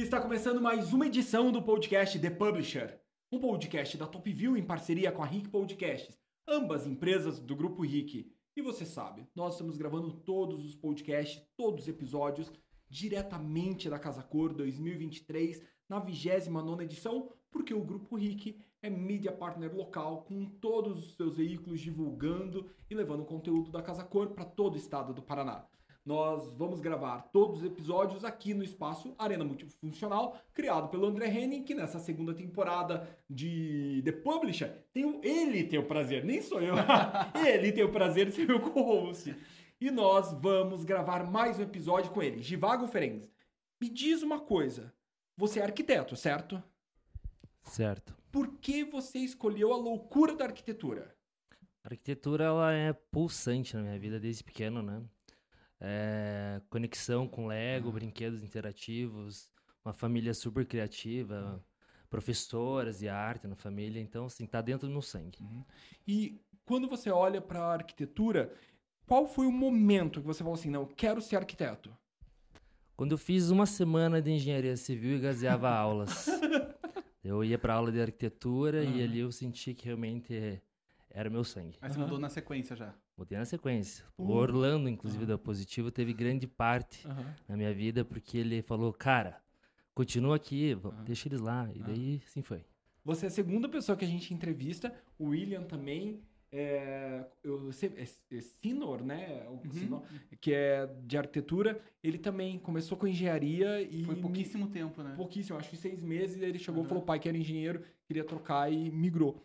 Está começando mais uma edição do podcast The Publisher, um podcast da Top View em parceria com a Rick Podcasts, ambas empresas do grupo Rick. E você sabe, nós estamos gravando todos os podcasts, todos os episódios diretamente da Casa Cor 2023, na 29 edição, porque o grupo Rick é mídia partner local com todos os seus veículos divulgando e levando conteúdo da Casa Cor para todo o estado do Paraná. Nós vamos gravar todos os episódios aqui no espaço Arena Multifuncional, criado pelo André Henning, que nessa segunda temporada de The Publisher, tem o, ele tem o prazer, nem sou eu, ele tem o prazer de ser meu co-host. E nós vamos gravar mais um episódio com ele, Givago Ferenc. Me diz uma coisa, você é arquiteto, certo? Certo. Por que você escolheu a loucura da arquitetura? A arquitetura ela é pulsante na minha vida desde pequeno, né? É, conexão com Lego, brinquedos interativos, uma família super criativa, professoras de arte na família, então assim, tá dentro do meu sangue. E quando você olha para a arquitetura, qual foi o momento que você falou assim, não, quero ser arquiteto? Quando eu fiz uma semana de engenharia civil e gaseava aulas. Eu ia para aula de arquitetura e ali eu senti que realmente era meu sangue. Mas você Aham. mudou na sequência já. Mudei na sequência. O Uh. Orlando, inclusive, da Positivo, teve grande parte na minha vida, porque ele falou, cara, continua aqui, deixa eles lá. E daí, assim foi. Você é a segunda pessoa que a gente entrevista, o William também, é, eu sei- é, é Sinor, né? O Uhum. Sinor, que é de arquitetura. Ele também começou com engenharia e... Foi pouquíssimo tempo, né? pouquíssimo, acho que seis meses, ele chegou e falou, pai, que era engenheiro, queria trocar e migrou.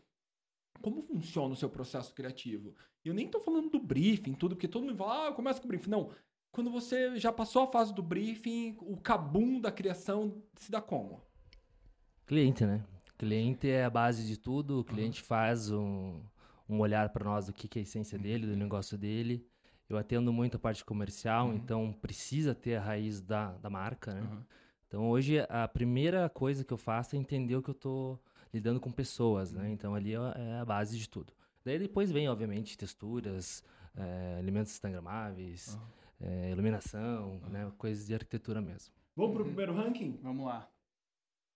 Como funciona o seu processo criativo? Eu nem tô falando do briefing, tudo, porque todo mundo fala, ah, eu começo com o briefing. Não, quando você já passou a fase do briefing, o cabum da criação se dá como? Cliente, né? Cliente é a base de tudo. O cliente faz um, um olhar para nós do que, que é a essência dele, do negócio dele. Eu atendo muito a parte comercial, então precisa ter a raiz da, da marca, né? Uhum. Então hoje a primeira coisa que eu faço é entender o que eu tô lidando com pessoas, né? Então ali é é a base de tudo. Daí depois vem, obviamente, texturas, eh, elementos instagramáveis, eh, iluminação, né? Coisas de arquitetura mesmo. Vamos pro primeiro ranking? Vamos lá.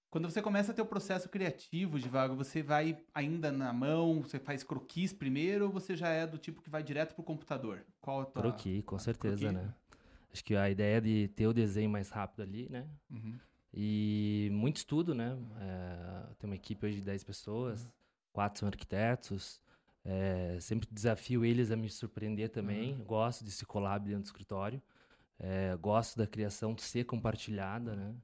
Quando você começa a ter o processo criativo, Divago, você vai ainda na mão, você faz croquis primeiro ou você já é do tipo que vai direto pro computador? Qual a tua... Croquis, com certeza, croquis? né? Acho que a ideia de ter o desenho mais rápido ali, né? Uhum. E muito estudo, né? É, tem uma equipe hoje de 10 pessoas, quatro são arquitetos. É, sempre desafio eles a me surpreender também. Gosto desse collab dentro do escritório. É, gosto da criação ser compartilhada, né?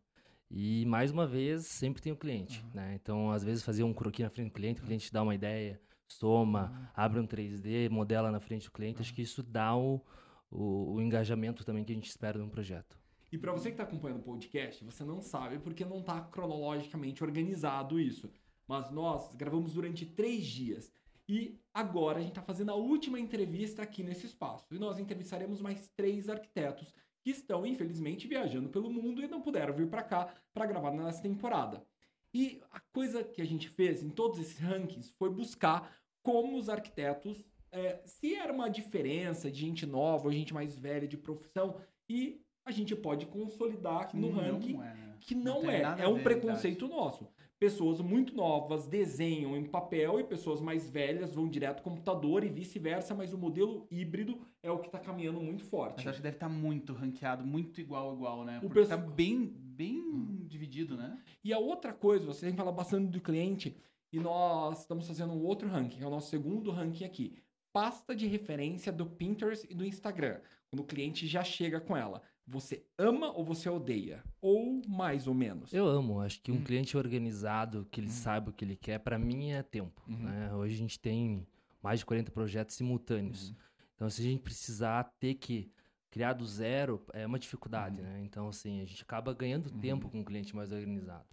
E mais uma vez, sempre tem o cliente, né? Então, às vezes, fazer um croquis na frente do cliente, o cliente dá uma ideia, soma, abre um 3D, modela na frente do cliente. Acho que isso dá o, o, o engajamento também que a gente espera de um projeto. E para você que está acompanhando o podcast, você não sabe porque não está cronologicamente organizado isso. Mas nós gravamos durante três dias. E agora a gente está fazendo a última entrevista aqui nesse espaço. E nós entrevistaremos mais três arquitetos que estão, infelizmente, viajando pelo mundo e não puderam vir para cá para gravar nessa temporada. E a coisa que a gente fez em todos esses rankings foi buscar como os arquitetos, é, se era uma diferença de gente nova ou gente mais velha de profissão, e a gente pode consolidar no Não ranking é, né? que não, tem é. É um ver, preconceito nosso. Pessoas muito novas desenham em papel e pessoas mais velhas vão direto ao computador e vice-versa, mas o modelo híbrido é o que está caminhando muito forte. Mas acho que deve estar muito ranqueado, muito igual, igual, né? O Porque pessoal- tá bem, bem dividido, né? E a outra coisa, você tem que falar bastante do cliente, e nós estamos fazendo um outro ranking, é o nosso segundo ranking aqui. Pasta de referência do Pinterest e do Instagram. Quando o cliente já chega com ela. Você ama ou você odeia? Ou mais ou menos? Eu amo. Acho que um Hum. cliente organizado, que ele sabe o que ele quer, para mim é tempo. Uhum. né? Hoje a gente tem mais de 40 projetos simultâneos. Uhum. Então, se a gente precisar ter que criar do zero, é uma dificuldade, Uhum. né? Então, assim, a gente acaba ganhando tempo com um cliente mais organizado.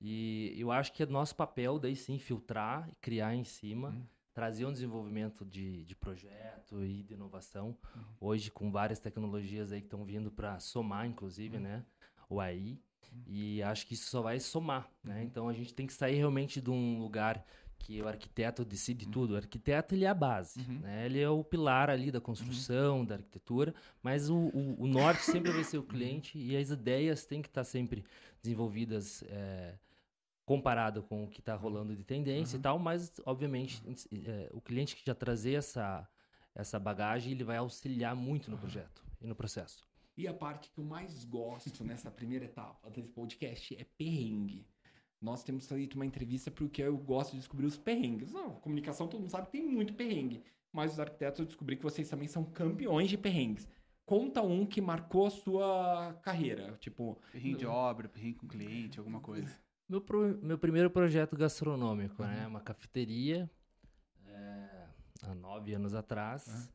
E eu acho que é nosso papel, daí sim, filtrar e criar em cima, Uhum. trazer um desenvolvimento de, de projeto e de inovação. Uhum. Hoje, com várias tecnologias aí que estão vindo para somar, inclusive, Uhum. né? O AI. E acho que isso só vai somar, né? Uhum. Então, a gente tem que sair realmente de um lugar que o arquiteto decide tudo. O arquiteto ele é a base, uhum. né? Ele é o pilar ali da construção, uhum. da arquitetura, mas o, o, o, norte sempre vai ser o cliente e as ideias têm que estar sempre desenvolvidas é, comparado com o que está rolando de tendência uhum. e tal, mas obviamente é, o cliente que já trazer essa essa bagagem ele vai auxiliar muito no projeto e no processo. E a parte que eu mais gosto nessa primeira etapa desse podcast é perrengue. Nós temos feito uma entrevista porque eu gosto de descobrir os perrengues. Não, comunicação todo mundo sabe que tem muito perrengue. Mas os arquitetos eu descobri que vocês também são campeões de perrengues. Conta um que marcou a sua carreira. Tipo. Perrengue de obra, perrengue com cliente, alguma coisa. Meu, pro, meu primeiro projeto gastronômico, uhum. né? Uma cafeteria. É, há nove anos atrás. Uhum.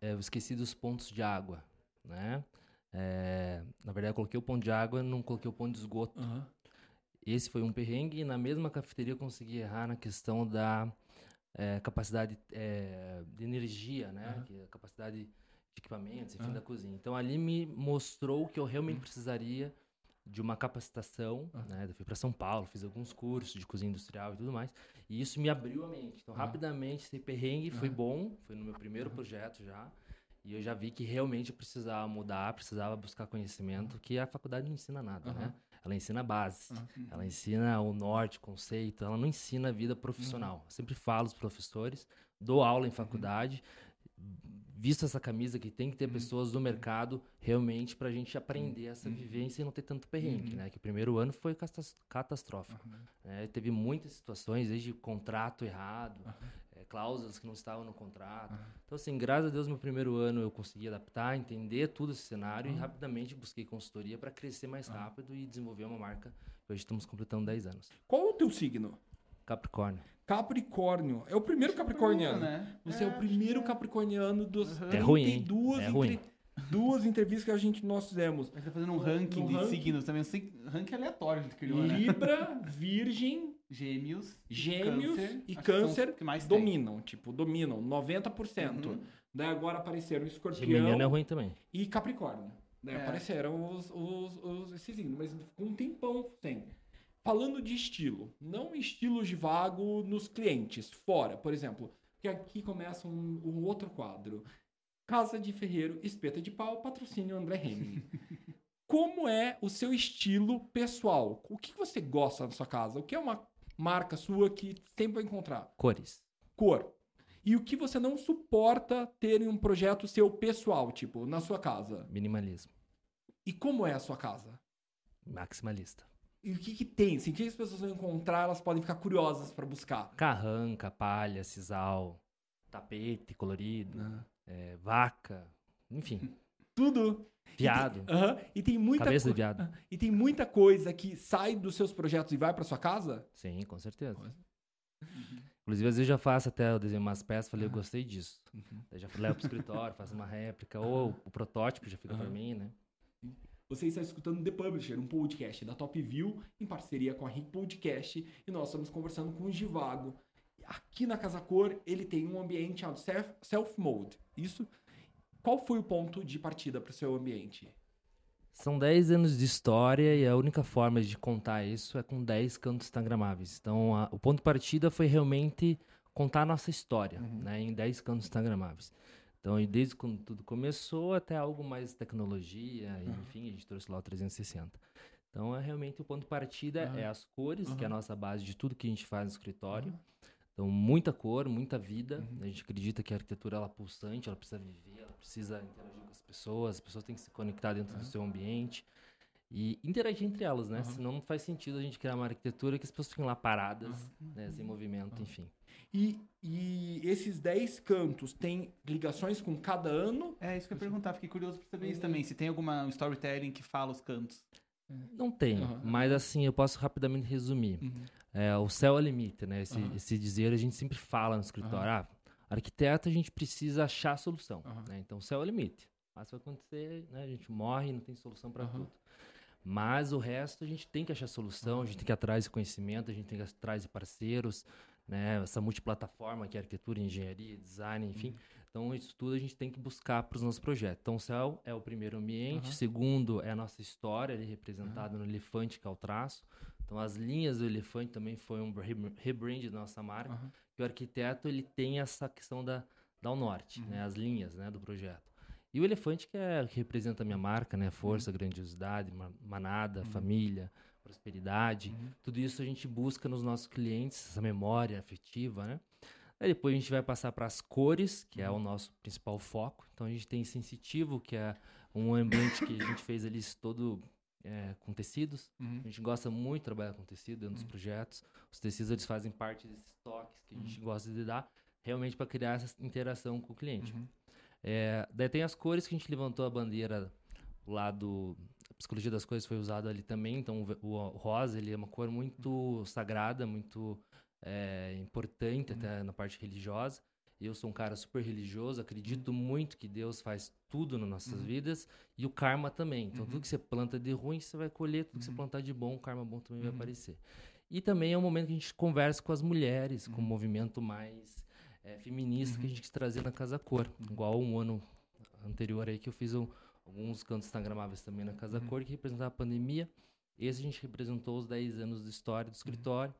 É, eu esqueci dos pontos de água, né? É, na verdade, eu coloquei o ponto de água, não coloquei o ponto de esgoto. Uhum. Esse foi um perrengue e na mesma cafeteria eu consegui errar na questão da é, capacidade é, de energia, né? Uhum. Que é a capacidade de equipamentos, enfim, uhum. da cozinha. Então ali me mostrou que eu realmente uhum. precisaria de uma capacitação, né? Eu fui para São Paulo, fiz alguns cursos de cozinha industrial e tudo mais, e isso me abriu a mente. Então, rapidamente, esse perrengue foi bom, foi no meu primeiro projeto já, e eu já vi que realmente eu precisava mudar, precisava buscar conhecimento, que a faculdade não ensina nada, né? Ela ensina a base, uhum. ela ensina o norte, conceito, ela não ensina a vida profissional. Uhum. sempre falo os professores, dou aula em uhum. faculdade, visto essa camisa que tem que ter uhum. pessoas do mercado realmente para a gente aprender essa uhum. vivência e não ter tanto perrengue, né? Que o primeiro ano foi catastrófico. Né? Teve muitas situações, desde contrato errado, é, cláusulas que não estavam no contrato. Uhum. Então, assim, graças a Deus, no primeiro ano eu consegui adaptar, entender tudo esse cenário uhum. e rapidamente busquei consultoria para crescer mais uhum. rápido e desenvolver uma marca. Hoje estamos completando 10 anos. Qual o teu signo? Capricórnio. Capricórnio. É o primeiro capricorniano. Né? Você é, é, o primeiro é. capricorniano dos é ruim, hein? É ruim duas entrevistas que a gente nós fizemos. A gente tá fazendo um ranking de ranking. signos também, um ranking aleatório a gente criou, né? Libra, Virgem, Gêmeos, Gêmeos câncer, e Câncer que mais dominam, tem. tipo, dominam 90%. Uhum. Daí agora apareceram Escorpião Geminiano é ruim também. e Capricórnio. Daí é. apareceram os, os, os, esses signos, mas com um tempão tem. Falando de estilo, não estilo de vago nos clientes, fora, por exemplo, que aqui começa um, um outro quadro. Casa de Ferreiro, Espeta de Pau, patrocínio André Henning. Como é o seu estilo pessoal? O que você gosta na sua casa? O que é uma marca sua que sempre vai encontrar? Cores. Cor. E o que você não suporta ter em um projeto seu pessoal, tipo, na sua casa? Minimalismo. E como é a sua casa? Maximalista. E o que, que tem? Assim, o que as pessoas vão encontrar, elas podem ficar curiosas para buscar? Carranca, palha, sisal, tapete colorido. Ah é, vaca, enfim. Tudo. Viado. E tem, uh -huh, e tem muita Cabeça de viado. E tem muita coisa que sai dos seus projetos e vai para sua casa? Sim, com certeza. Uhum. Inclusive, às vezes eu já faço até, eu desenho umas peças, falei, eu gostei disso. Uhum. Daí já levo pro escritório, faço uma réplica, ou o protótipo já fica uhum. para mim, né? Você está escutando The Publisher, um podcast da Top View, em parceria com a Rick Podcast, e nós estamos conversando com o Givago, Aqui na Casa Cor, ele tem um ambiente chamado self-mode. Isso. Qual foi o ponto de partida para o seu ambiente? São 10 anos de história e a única forma de contar isso é com 10 cantos instagramáveis. Então, a, o ponto de partida foi realmente contar a nossa história, uhum. né, em 10 cantos instagramáveis. Então, desde quando tudo começou até algo mais tecnologia, uhum. enfim, a gente trouxe lá o 360. Então, é realmente o ponto de partida uhum. é as cores, que é a nossa base de tudo que a gente faz no escritório. Então, muita cor, muita vida. Uhum. A gente acredita que a arquitetura ela é pulsante, ela precisa viver, ela precisa interagir com as pessoas, as pessoas têm que se conectar dentro uhum. do seu ambiente e interagir entre elas, né? Uhum. Senão não faz sentido a gente criar uma arquitetura que as pessoas fiquem lá paradas, né? sem movimento, enfim. E, e esses 10 cantos têm ligações com cada ano? É isso que eu ia perguntar, fiquei curioso para saber isso uhum. também. Se tem alguma storytelling que fala os cantos. Não tem, uhum. mas assim, eu posso rapidamente resumir. Uhum. É, o céu é o limite, né? Esse, uhum. esse dizer a gente sempre fala no escritório. Ah, arquiteto a gente precisa achar a solução. Né? Então, o céu é o limite. Mas vai acontecer, né? A gente morre e não tem solução para tudo. Mas o resto a gente tem que achar solução, a gente tem que ir atrás de conhecimento, a gente tem que ir atrás de parceiros, né? Essa multiplataforma que é arquitetura, engenharia, design, enfim. Uhum. Então, isso tudo a gente tem que buscar para os nossos projetos. Então, o céu é o primeiro ambiente. Uhum. Segundo, é a nossa história ali representada uhum. no elefante, que é o traço. Então as linhas do elefante também foi um re- rebrand da nossa marca. Aham. Que o arquiteto ele tem essa questão da, da ao norte, Uhum. né? As linhas, né, do projeto. E o elefante que, é, que representa a minha marca, né? Força, Uhum. grandiosidade, ma- manada, família, prosperidade. Uhum. Tudo isso a gente busca nos nossos clientes, essa memória afetiva, né? Aí depois a gente vai passar para as cores, que é Uhum. o nosso principal foco. Então a gente tem sensitivo, que é um ambiente que a gente fez ali todo é, com tecidos. Uhum. A gente gosta muito de trabalhar com tecido dentro dos Uhum. projetos. Os tecidos eles fazem parte desses toques que a gente Uhum. gosta de dar, realmente para criar essa interação com o cliente. Uhum. É, daí tem as cores que a gente levantou a bandeira o lado a psicologia das cores foi usado ali também então o, o rosa ele é uma cor muito sagrada muito é, importante Uhum. até na parte religiosa eu sou um cara super religioso acredito muito que Deus faz tudo nas nossas Uhum. vidas e o karma também então Uhum. tudo que você planta de ruim você vai colher tudo que você Uhum. plantar de bom o karma bom também Uhum. vai aparecer e também é um momento que a gente conversa com as mulheres com Uhum. um movimento mais é, feminista que a Uhum. gente quis trazer na Casa Cor. Igual um ano anterior aí que eu fiz um- alguns cantos instagramáveis também na Casa Uhum. Cor que representava a pandemia. Esse a gente representou os 10 anos de história do escritório.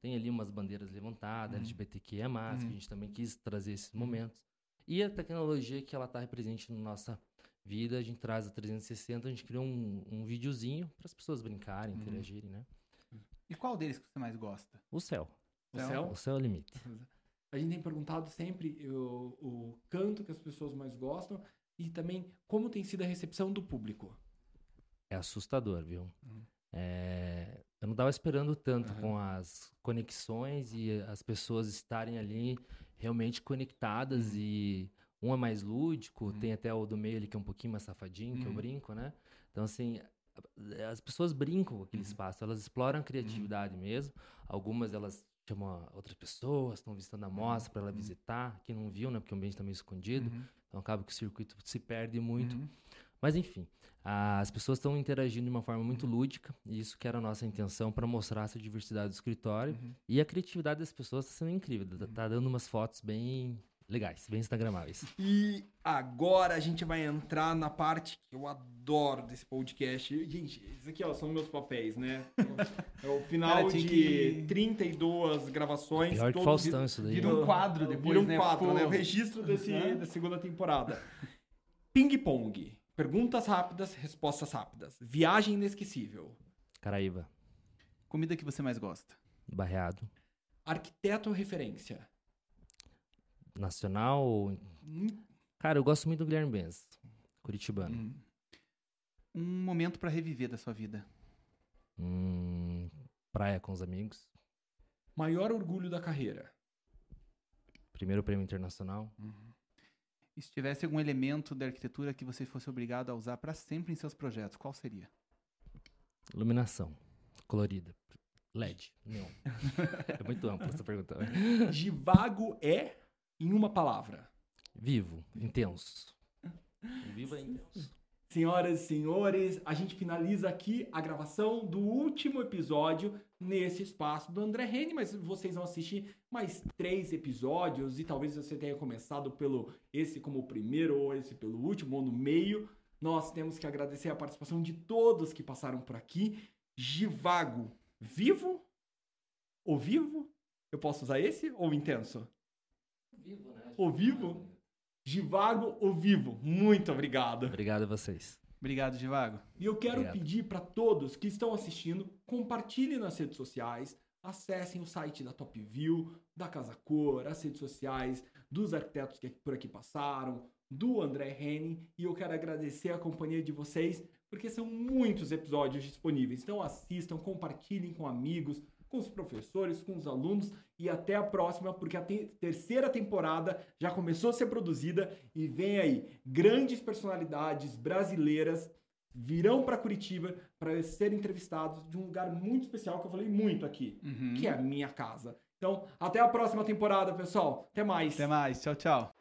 Tem ali umas bandeiras levantadas, Uhum. LGBTQIA+, Uhum. que a gente também quis trazer esses momentos. E a tecnologia que ela está presente na nossa vida, a gente traz a 360, a gente criou um, um videozinho para as pessoas brincarem, Uhum. interagirem, né? E qual deles que você mais gosta? O céu. O Céu. céu? O céu é o limite. A gente tem perguntado sempre o, o canto que as pessoas mais gostam e também como tem sido a recepção do público. É assustador, viu? Uhum. É, eu não estava esperando tanto Aham. com as conexões e as pessoas estarem ali realmente conectadas Uhum. e um é mais lúdico, Uhum. tem até o do meio ali que é um pouquinho mais safadinho, que eu Uhum. brinco, né? Então, assim, as pessoas brincam com aquele Uhum. espaço, elas exploram a criatividade mesmo. Algumas elas chamam outras pessoas, estão visitando a mostra para ela Uhum. visitar, quem não viu, né? Porque o ambiente está meio escondido, Uhum. Então acaba que o circuito se perde muito. Uhum. Mas enfim, as pessoas estão interagindo de uma forma muito lúdica, e isso que era a nossa intenção para mostrar essa diversidade do escritório. Uhum. E a criatividade das pessoas está sendo incrível, tá, tá dando umas fotos bem legais, bem instagramáveis. E agora a gente vai entrar na parte que eu adoro desse podcast. Gente, isso aqui ó, são meus papéis, né? É o final Cara, de que- 32 gravações. Pior que Faustão isso daí. Vira um quadro depois, Vira um né? quadro, Pô. né? O registro desse, Uhum. da segunda temporada. Ping pong. Perguntas rápidas, respostas rápidas. Viagem inesquecível. Caraíba, Comida que você mais gosta? barreado, Arquiteto referência. Nacional. ou- Cara, eu gosto muito do Guilherme Benz, curitibano. hum. Um momento pra reviver da sua vida. Hum, praia com os amigos, Maior orgulho da carreira. primeiro prêmio internacional. E se tivesse algum elemento da arquitetura que você fosse obrigado a usar pra sempre em seus projetos, qual seria? Iluminação, colorida, LED, neon. é muito ampla essa pergunta. né? Givago é, em uma palavra. Vivo, intenso. É intenso. Senhoras e senhores, a gente finaliza aqui a gravação do último episódio nesse espaço do André Rene, mas vocês vão assistir mais três episódios e talvez você tenha começado pelo esse como o primeiro ou esse pelo último ou no meio. Nós temos que agradecer a participação de todos que passaram por aqui. Givago, vivo ou vivo? Eu posso usar esse ou intenso? Vivo, né? O vivo? Givago ou vivo? Muito obrigado. Obrigado a vocês. Obrigado, Givago. E eu quero Obrigado. pedir para todos que estão assistindo, compartilhem nas redes sociais, acessem o site da Top View, da Casa Cor, as redes sociais dos arquitetos que por aqui passaram, do André Rene, e eu quero agradecer a companhia de vocês, porque são muitos episódios disponíveis. Então assistam, compartilhem com amigos, com os professores, com os alunos e até a próxima, porque a te- terceira temporada já começou a ser produzida e vem aí grandes personalidades brasileiras virão para Curitiba para serem entrevistados de um lugar muito especial que eu falei muito aqui, Uhum. que é a minha casa. Então, até a próxima temporada, pessoal. Até mais. Até mais. Tchau, tchau.